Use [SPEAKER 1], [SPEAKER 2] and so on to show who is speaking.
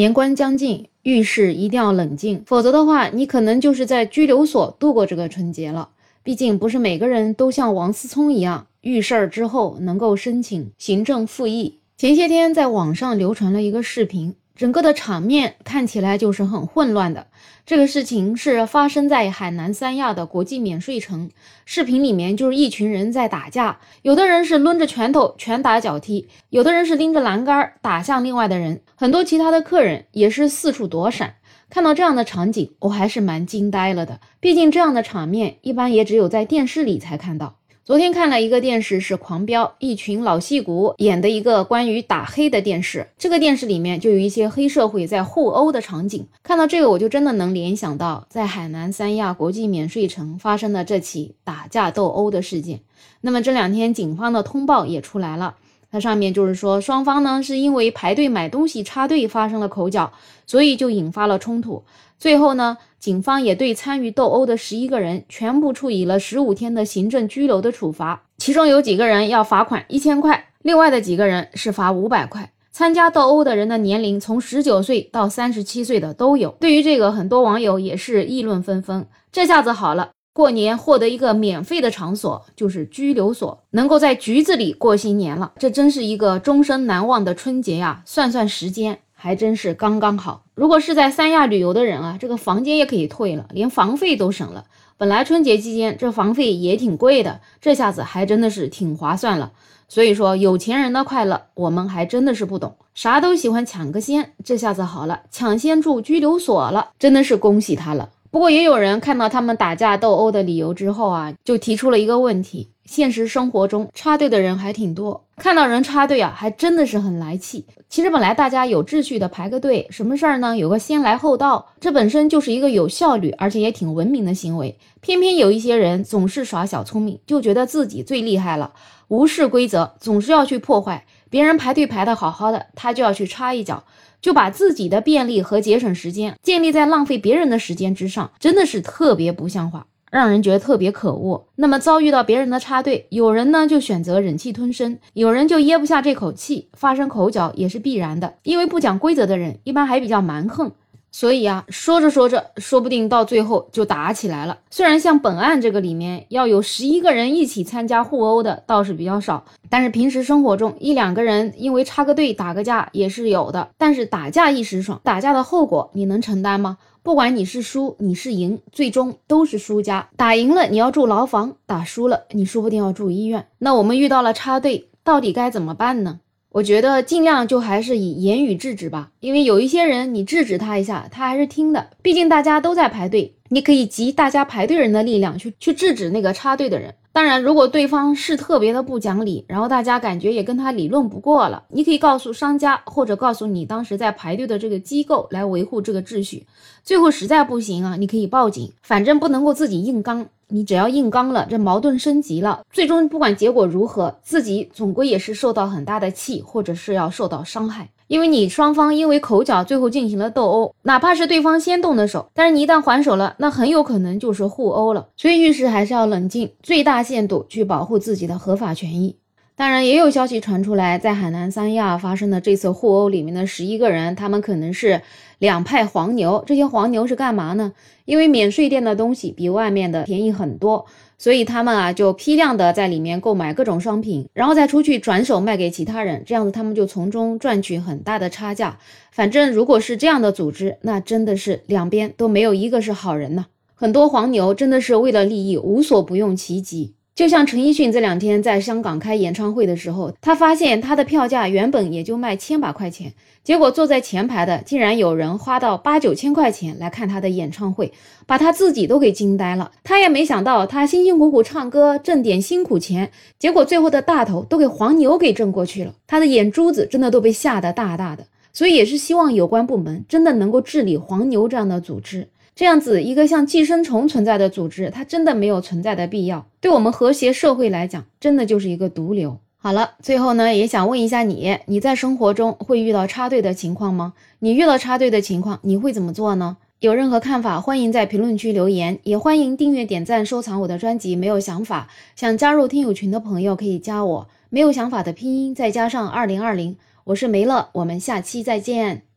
[SPEAKER 1] 年关将近，遇事一定要冷静，否则的话，你可能就是在拘留所度过这个春节了。毕竟不是每个人都像王思聪一样，遇事儿之后能够申请行政复议。前些天在网上流传了一个视频。整个的场面看起来就是很混乱的。这个事情是发生在海南三亚的国际免税城。视频里面就是一群人在打架，有的人是抡着拳头拳打脚踢，有的人是拎着栏杆打向另外的人，很多其他的客人也是四处躲闪。看到这样的场景，我还是蛮惊呆了的。毕竟这样的场面一般也只有在电视里才看到。昨天看了一个电视，是《狂飙》，一群老戏骨演的一个关于打黑的电视。这个电视里面就有一些黑社会在互殴的场景。看到这个，我就真的能联想到在海南三亚国际免税城发生的这起打架斗殴的事件。那么这两天警方的通报也出来了。它上面就是说，双方呢是因为排队买东西插队发生了口角，所以就引发了冲突。最后呢，警方也对参与斗殴的十一个人全部处以了十五天的行政拘留的处罚，其中有几个人要罚款一千块，另外的几个人是罚五百块。参加斗殴的人的年龄从十九岁到三十七岁的都有。对于这个，很多网友也是议论纷纷。这下子好了。过年获得一个免费的场所，就是拘留所，能够在局子里过新年了，这真是一个终身难忘的春节呀！算算时间，还真是刚刚好。如果是在三亚旅游的人啊，这个房间也可以退了，连房费都省了。本来春节期间这房费也挺贵的，这下子还真的是挺划算了。所以说，有钱人的快乐，我们还真的是不懂，啥都喜欢抢个先。这下子好了，抢先住拘留所了，真的是恭喜他了。不过也有人看到他们打架斗殴的理由之后啊，就提出了一个问题：现实生活中插队的人还挺多，看到人插队啊，还真的是很来气。其实本来大家有秩序的排个队，什么事儿呢？有个先来后到，这本身就是一个有效率而且也挺文明的行为。偏偏有一些人总是耍小聪明，就觉得自己最厉害了，无视规则，总是要去破坏别人排队排的好好的，他就要去插一脚。就把自己的便利和节省时间建立在浪费别人的时间之上，真的是特别不像话，让人觉得特别可恶。那么遭遇到别人的插队，有人呢就选择忍气吞声，有人就噎不下这口气，发生口角也是必然的。因为不讲规则的人一般还比较蛮横。所以啊，说着说着，说不定到最后就打起来了。虽然像本案这个里面要有十一个人一起参加互殴的倒是比较少，但是平时生活中一两个人因为插个队打个架也是有的。但是打架一时爽，打架的后果你能承担吗？不管你是输你是赢，最终都是输家。打赢了你要住牢房，打输了你说不定要住医院。那我们遇到了插队，到底该怎么办呢？我觉得尽量就还是以言语制止吧，因为有一些人你制止他一下，他还是听的。毕竟大家都在排队，你可以集大家排队人的力量去去制止那个插队的人。当然，如果对方是特别的不讲理，然后大家感觉也跟他理论不过了，你可以告诉商家或者告诉你当时在排队的这个机构来维护这个秩序。最后实在不行啊，你可以报警，反正不能够自己硬刚。你只要硬刚了，这矛盾升级了，最终不管结果如何，自己总归也是受到很大的气，或者是要受到伤害。因为你双方因为口角最后进行了斗殴，哪怕是对方先动的手，但是你一旦还手了，那很有可能就是互殴了。所以遇事还是要冷静，最大限度去保护自己的合法权益。当然，也有消息传出来，在海南三亚发生的这次互殴里面的十一个人，他们可能是两派黄牛。这些黄牛是干嘛呢？因为免税店的东西比外面的便宜很多，所以他们啊就批量的在里面购买各种商品，然后再出去转手卖给其他人，这样子他们就从中赚取很大的差价。反正如果是这样的组织，那真的是两边都没有一个是好人呢。很多黄牛真的是为了利益无所不用其极。就像陈奕迅这两天在香港开演唱会的时候，他发现他的票价原本也就卖千把块钱，结果坐在前排的竟然有人花到八九千块钱来看他的演唱会，把他自己都给惊呆了。他也没想到，他辛辛苦苦唱歌挣点辛苦钱，结果最后的大头都给黄牛给挣过去了，他的眼珠子真的都被吓得大大的。所以也是希望有关部门真的能够治理黄牛这样的组织。这样子一个像寄生虫存在的组织，它真的没有存在的必要。对我们和谐社会来讲，真的就是一个毒瘤。好了，最后呢，也想问一下你，你在生活中会遇到插队的情况吗？你遇到插队的情况，你会怎么做呢？有任何看法，欢迎在评论区留言，也欢迎订阅、点赞、收藏我的专辑。没有想法，想加入听友群的朋友可以加我，没有想法的拼音再加上二零二零，我是梅乐，我们下期再见。